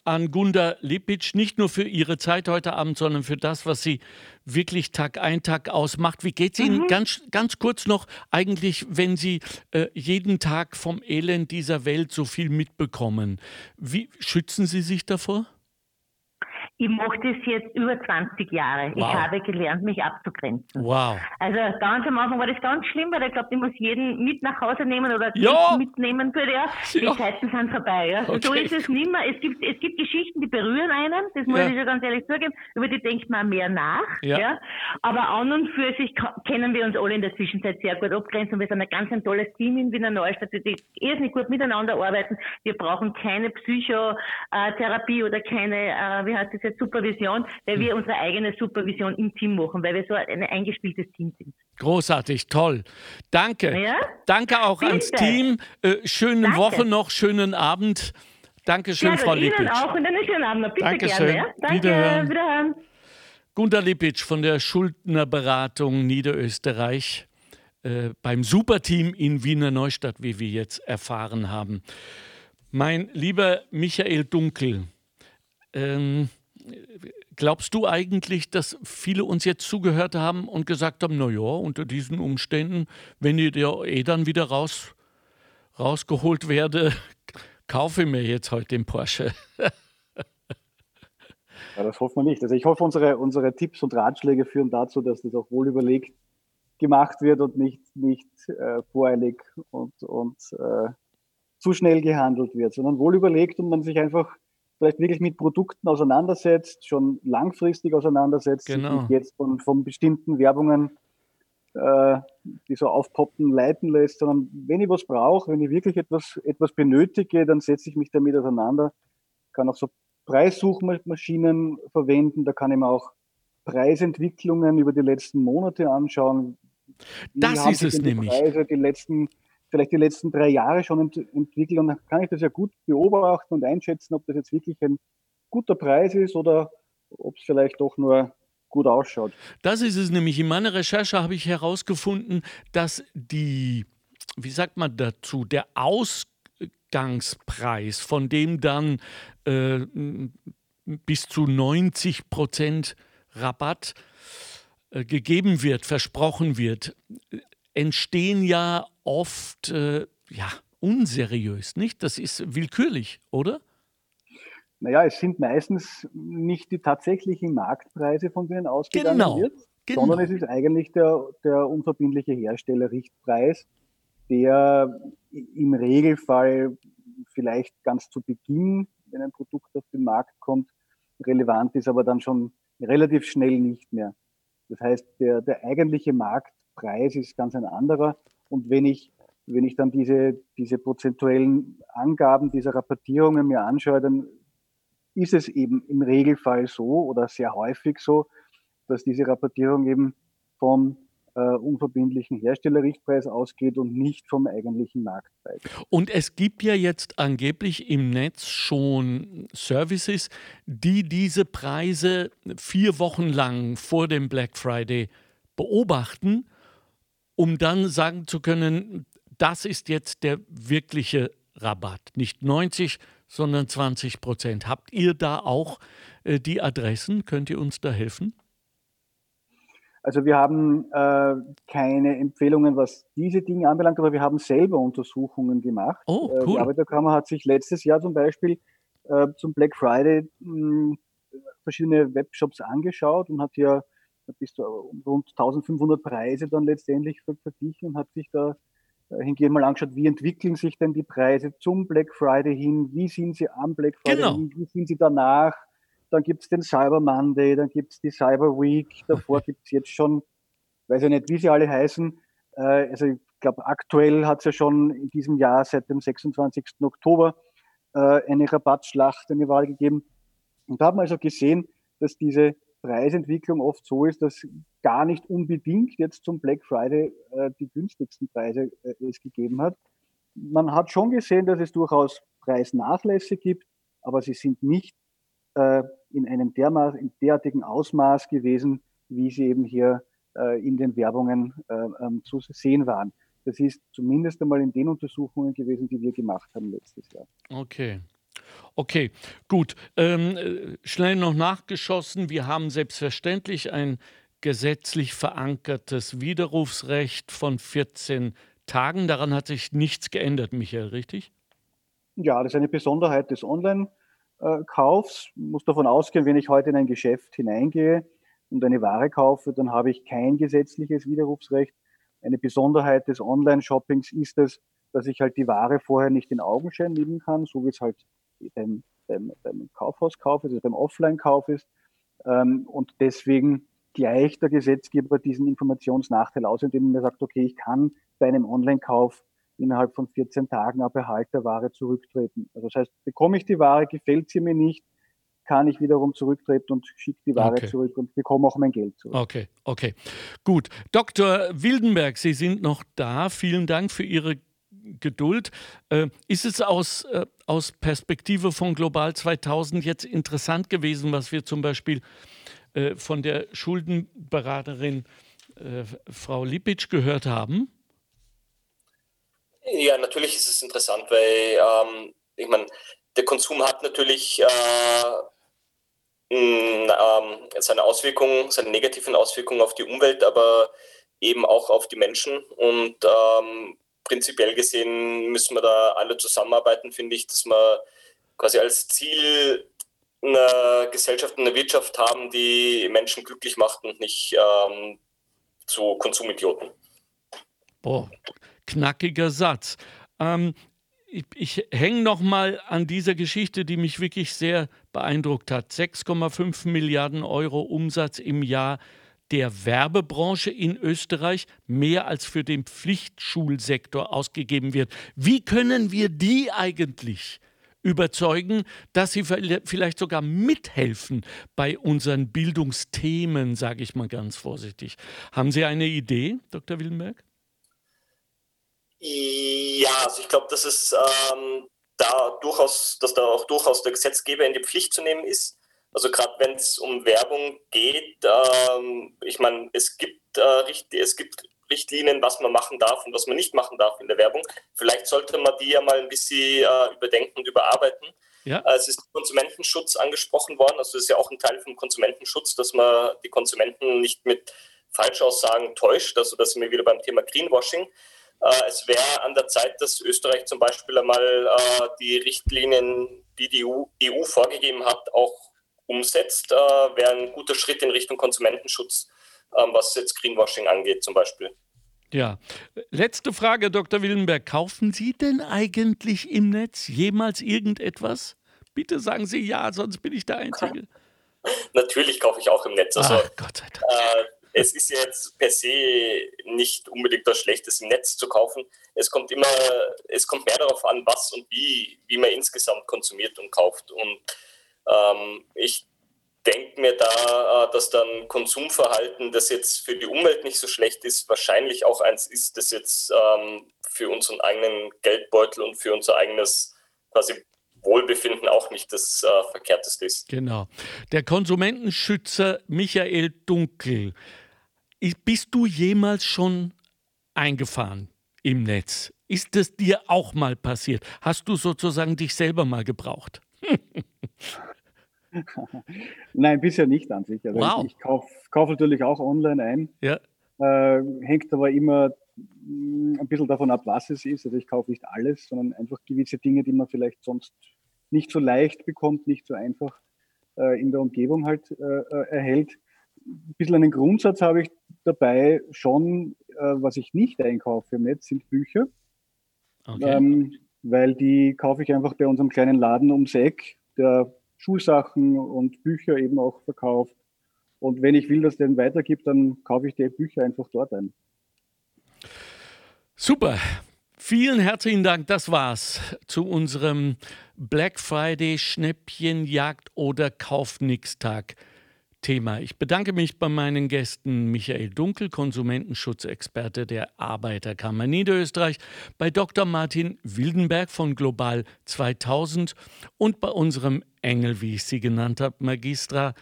an Gunda Lipitsch, nicht nur für Ihre Zeit heute Abend, sondern für das, was sie wirklich Tag ein, Tag aus macht. Wie geht es Ihnen mhm. ganz, ganz kurz noch eigentlich, wenn Sie äh, jeden Tag vom Elend dieser Welt so viel mitbekommen? Wie schützen Sie sich davor? Ich mache das jetzt über 20 Jahre. Wow. Ich habe gelernt, mich abzugrenzen. Wow. Also ganz am Anfang war das ganz schlimm, weil ich glaube, ich muss jeden mit nach Hause nehmen oder ja. mitnehmen für ja. Die. Zeiten sind vorbei. Ja. Okay. So ist es nicht mehr. Es gibt, es gibt Geschichten, die berühren einen, das muss ja. ich ja ganz ehrlich zugeben, über die denkt man mehr nach. Ja. ja. Aber an und für sich kennen wir uns alle in der Zwischenzeit sehr gut abgrenzen. Wir sind ein ganz ein tolles Team in Wiener Neustadt, die irrsinnig gut miteinander arbeiten. Wir brauchen keine Psychotherapie oder keine, äh, wie heißt das jetzt, Supervision, weil wir hm. unsere eigene Supervision im Team machen, weil wir so ein eingespieltes Team sind. Großartig, toll. Danke. Ja? Danke auch Bitte. ans Team. Äh, schöne Danke. Woche noch, schönen Abend. Dankeschön, ja, Frau Lipitsch. Ihnen auch und einen schönen Abend noch. Bitte Dankeschön. gerne. Ja? Danke, wiederhören. wiederhören. Gunda Lipitsch von der Schuldnerberatung Niederösterreich äh, beim Superteam in Wiener Neustadt, wie wir jetzt erfahren haben. Mein lieber Michael Dunkel, ähm, glaubst du eigentlich, dass viele uns jetzt zugehört haben und gesagt haben, naja, unter diesen Umständen, wenn ich dir eh dann wieder raus, rausgeholt werde, kaufe ich mir jetzt heute den Porsche. Ja, das hoffen wir nicht. Also ich hoffe, unsere, unsere Tipps und Ratschläge führen dazu, dass das auch wohl überlegt gemacht wird und nicht, nicht äh, voreilig und, und äh, zu schnell gehandelt wird, sondern wohl überlegt und man sich einfach vielleicht wirklich mit Produkten auseinandersetzt, schon langfristig auseinandersetzt, genau. sich jetzt von, von bestimmten Werbungen, äh, die so aufpoppen, leiten lässt, sondern wenn ich was brauche, wenn ich wirklich etwas, etwas benötige, dann setze ich mich damit auseinander, kann auch so Preissuchmaschinen verwenden, da kann ich mir auch Preisentwicklungen über die letzten Monate anschauen. Wie das ist es nämlich. Preise die letzten vielleicht die letzten drei Jahre schon ent entwickelt und dann kann ich das ja gut beobachten und einschätzen, ob das jetzt wirklich ein guter Preis ist oder ob es vielleicht doch nur gut ausschaut. Das ist es nämlich. In meiner Recherche habe ich herausgefunden, dass die, wie sagt man dazu, der Ausgangspreis, von dem dann äh, bis zu 90 Prozent Rabatt äh, gegeben wird, versprochen wird, entstehen ja oft äh, ja, unseriös, nicht? Das ist willkürlich, oder? Naja, es sind meistens nicht die tatsächlichen Marktpreise, von denen ausgegangen genau, wird, genau. sondern es ist eigentlich der, der unverbindliche Herstellerrichtpreis, der im Regelfall vielleicht ganz zu Beginn, wenn ein Produkt auf den Markt kommt, relevant ist, aber dann schon relativ schnell nicht mehr. Das heißt, der, der eigentliche Marktpreis ist ganz ein anderer. Und wenn ich, wenn ich dann diese, diese prozentuellen Angaben dieser Rapportierungen mir anschaue, dann ist es eben im Regelfall so oder sehr häufig so, dass diese Rapportierung eben vom äh, unverbindlichen Herstellerrichtpreis ausgeht und nicht vom eigentlichen Marktpreis. Und es gibt ja jetzt angeblich im Netz schon Services, die diese Preise vier Wochen lang vor dem Black Friday beobachten um dann sagen zu können, das ist jetzt der wirkliche Rabatt. Nicht 90, sondern 20 Prozent. Habt ihr da auch äh, die Adressen? Könnt ihr uns da helfen? Also wir haben äh, keine Empfehlungen, was diese Dinge anbelangt, aber wir haben selber Untersuchungen gemacht. Oh, cool. Äh, die Arbeiterkammer hat sich letztes Jahr zum Beispiel äh, zum Black Friday mh, verschiedene Webshops angeschaut und hat ja bis zu rund 1500 Preise dann letztendlich verglichen und hat sich da äh, hingehend mal angeschaut, wie entwickeln sich denn die Preise zum Black Friday hin, wie sind sie am Black Friday genau. hin, wie sind sie danach. Dann gibt es den Cyber Monday, dann gibt es die Cyber Week, davor gibt es jetzt schon, weiß ich nicht, wie sie alle heißen. Äh, also ich glaube, aktuell hat es ja schon in diesem Jahr seit dem 26. Oktober äh, eine Rabattschlacht, eine Wahl gegeben. Und da haben wir also gesehen, dass diese Preisentwicklung oft so ist, dass gar nicht unbedingt jetzt zum Black Friday äh, die günstigsten Preise äh, es gegeben hat. Man hat schon gesehen, dass es durchaus Preisnachlässe gibt, aber sie sind nicht äh, in einem dermaßen, in derartigen Ausmaß gewesen, wie sie eben hier äh, in den Werbungen äh, ähm, zu sehen waren. Das ist zumindest einmal in den Untersuchungen gewesen, die wir gemacht haben letztes Jahr. Okay. Okay, gut. Ähm, äh, schnell noch nachgeschossen. Wir haben selbstverständlich ein gesetzlich verankertes Widerrufsrecht von 14 Tagen. Daran hat sich nichts geändert, Michael, richtig? Ja, das ist eine Besonderheit des Online-Kaufs. Ich muss davon ausgehen, wenn ich heute in ein Geschäft hineingehe und eine Ware kaufe, dann habe ich kein gesetzliches Widerrufsrecht. Eine Besonderheit des Online-Shoppings ist es, dass ich halt die Ware vorher nicht in Augenschein nehmen kann, so wie es halt beim, beim, beim Kaufhauskauf ist, also beim Offline-Kauf ist. Ähm, und deswegen gleicht der Gesetzgeber diesen Informationsnachteil aus, indem er sagt, okay, ich kann bei einem Online-Kauf innerhalb von 14 Tagen ab Erhalt der Ware zurücktreten. Also das heißt, bekomme ich die Ware, gefällt sie mir nicht, kann ich wiederum zurücktreten und schicke die Ware Okay. zurück und bekomme auch mein Geld zurück. Okay, okay. Gut. Dr. Wildenberg, Sie sind noch da. Vielen Dank für Ihre Geduld. Äh, ist es aus, äh, aus Perspektive von Global 2000 jetzt interessant gewesen, was wir zum Beispiel äh, von der Schuldenberaterin Frau Lipitsch gehört haben? Ja, natürlich ist es interessant, weil ähm, ich meine, der Konsum hat natürlich äh, ähm, seine Auswirkungen, seine negativen Auswirkungen auf die Umwelt, aber eben auch auf die Menschen. Und ähm, prinzipiell gesehen müssen wir da alle zusammenarbeiten, finde ich, dass wir quasi als Ziel eine Gesellschaft, eine Wirtschaft haben, die Menschen glücklich macht und nicht ähm, zu Konsumidioten. Boah, knackiger Satz. Ähm, ich, ich hänge noch mal an dieser Geschichte, die mich wirklich sehr beeindruckt hat. 6,5 Milliarden Euro Umsatz im Jahr der Werbebranche in Österreich mehr als für den Pflichtschulsektor ausgegeben wird. Wie können wir die eigentlich überzeugen, dass sie vielleicht sogar mithelfen bei unseren Bildungsthemen, sage ich mal ganz vorsichtig. Haben Sie eine Idee, Dr. Willenberg? Ja, also ich glaube, dass es ähm, da dass da auch durchaus der Gesetzgeber in die Pflicht zu nehmen ist. Also gerade wenn es um Werbung geht, ähm, ich meine, es gibt äh, es gibt Richtlinien, was man machen darf und was man nicht machen darf in der Werbung. Vielleicht sollte man die ja mal ein bisschen äh, überdenken und überarbeiten. Ja. Äh, es ist Konsumentenschutz angesprochen worden. Also das ist ja auch ein Teil vom Konsumentenschutz, dass man die Konsumenten nicht mit Falschaussagen täuscht. Also da sind wir wieder beim Thema Greenwashing. Äh, es wäre an der Zeit, dass Österreich zum Beispiel einmal äh, die Richtlinien, die die EU, EU vorgegeben hat, auch umsetzt. Äh, wäre ein guter Schritt in Richtung Konsumentenschutz, ähm, was jetzt Greenwashing angeht zum Beispiel. Ja, letzte Frage, Dr. Willenberg. Kaufen Sie denn eigentlich im Netz jemals irgendetwas? Bitte sagen Sie ja, sonst bin ich der Einzige. Natürlich kaufe ich auch im Netz. Also, Ach, Gott sei Dank. Äh, es ist jetzt per se nicht unbedingt was Schlechtes im Netz zu kaufen. Es kommt immer, es kommt mehr darauf an, was und wie, wie man insgesamt konsumiert und kauft. Und ähm, ich denke mir da, äh, dass dann Konsumverhalten, das jetzt für die Umwelt nicht so schlecht ist, wahrscheinlich auch eins ist, das jetzt ähm, für unseren eigenen Geldbeutel und für unser eigenes quasi Wohlbefinden auch nicht das äh, Verkehrteste ist. Genau. Der Konsumentenschützer Michael Dunkel. Bist du jemals schon eingefahren im Netz? Ist es dir auch mal passiert? Hast du sozusagen dich selber mal gebraucht? Nein, bisher nicht an sich. Also wow. Ich, ich kaufe kauf natürlich auch online ein. Ja. Äh, hängt aber immer mm, ein bisschen davon ab, was es ist. Also ich kaufe nicht alles, sondern einfach gewisse Dinge, die man vielleicht sonst nicht so leicht bekommt, nicht so einfach äh, in der Umgebung halt äh, äh erhält. Ein bisschen einen Grundsatz habe ich dabei schon, äh, was ich nicht einkaufe im Netz, sind Bücher. Okay. Ähm, weil die kaufe ich einfach bei unserem kleinen Laden ums Eck, der Schulsachen und Bücher eben auch verkauft. Und wenn ich will, dass der weitergibt, dann kaufe ich die Bücher einfach dort ein. Super. Vielen herzlichen Dank. Das war's zu unserem Black Friday Schnäppchenjagd oder Kaufnix-Tag. Thema. Ich bedanke mich bei meinen Gästen Michael Dunkel, Konsumentenschutzexperte der Arbeiterkammer Niederösterreich, bei Dr. Martin Wildenberg von Global 2000 und bei unserem Engel, wie ich sie genannt habe, Magistra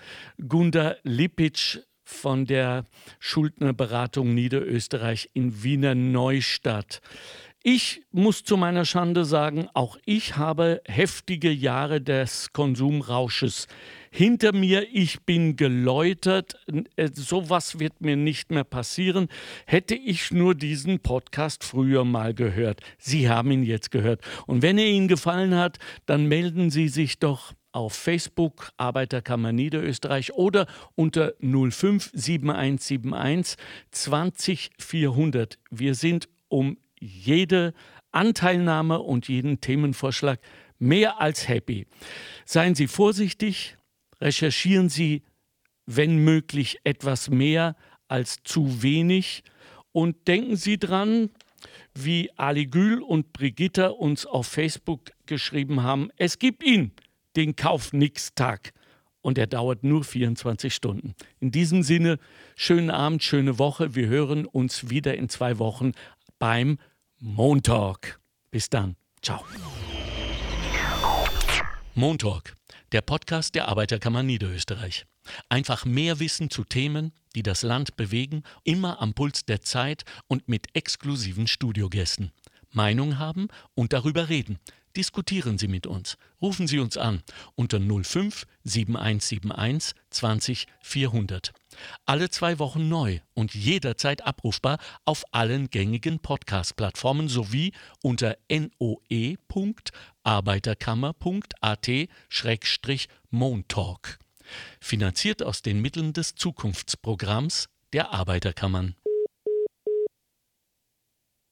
Gunda Lipic von der Schuldnerberatung Niederösterreich in Wiener Neustadt. Ich muss zu meiner Schande sagen, auch ich habe heftige Jahre des Konsumrausches hinter mir. Ich bin geläutert. Äh, sowas wird mir nicht mehr passieren. Hätte ich nur diesen Podcast früher mal gehört. Sie haben ihn jetzt gehört. Und wenn er Ihnen gefallen hat, dann melden Sie sich doch auf Facebook Arbeiterkammer Niederösterreich oder unter 057171 20400. Wir sind um jede Anteilnahme und jeden Themenvorschlag mehr als happy. Seien Sie vorsichtig, recherchieren Sie, wenn möglich, etwas mehr als zu wenig und denken Sie dran, wie Ali Gül und Brigitta uns auf Facebook geschrieben haben, es gibt ihn, den Kauf-Nix-Tag. Und er dauert nur 24 Stunden. In diesem Sinne, schönen Abend, schöne Woche. Wir hören uns wieder in zwei Wochen beim Montalk. Bis dann. Ciao. Montalk, der Podcast der Arbeiterkammer Niederösterreich. Einfach mehr Wissen zu Themen, die das Land bewegen, immer am Puls der Zeit und mit exklusiven Studiogästen. Meinung haben und darüber reden. Diskutieren Sie mit uns. Rufen Sie uns an unter 05 7171 20 400. Alle zwei Wochen neu und jederzeit abrufbar auf allen gängigen Podcast-Plattformen sowie unter noe.arbeiterkammer.at-montalk. Finanziert aus den Mitteln des Zukunftsprogramms der Arbeiterkammern.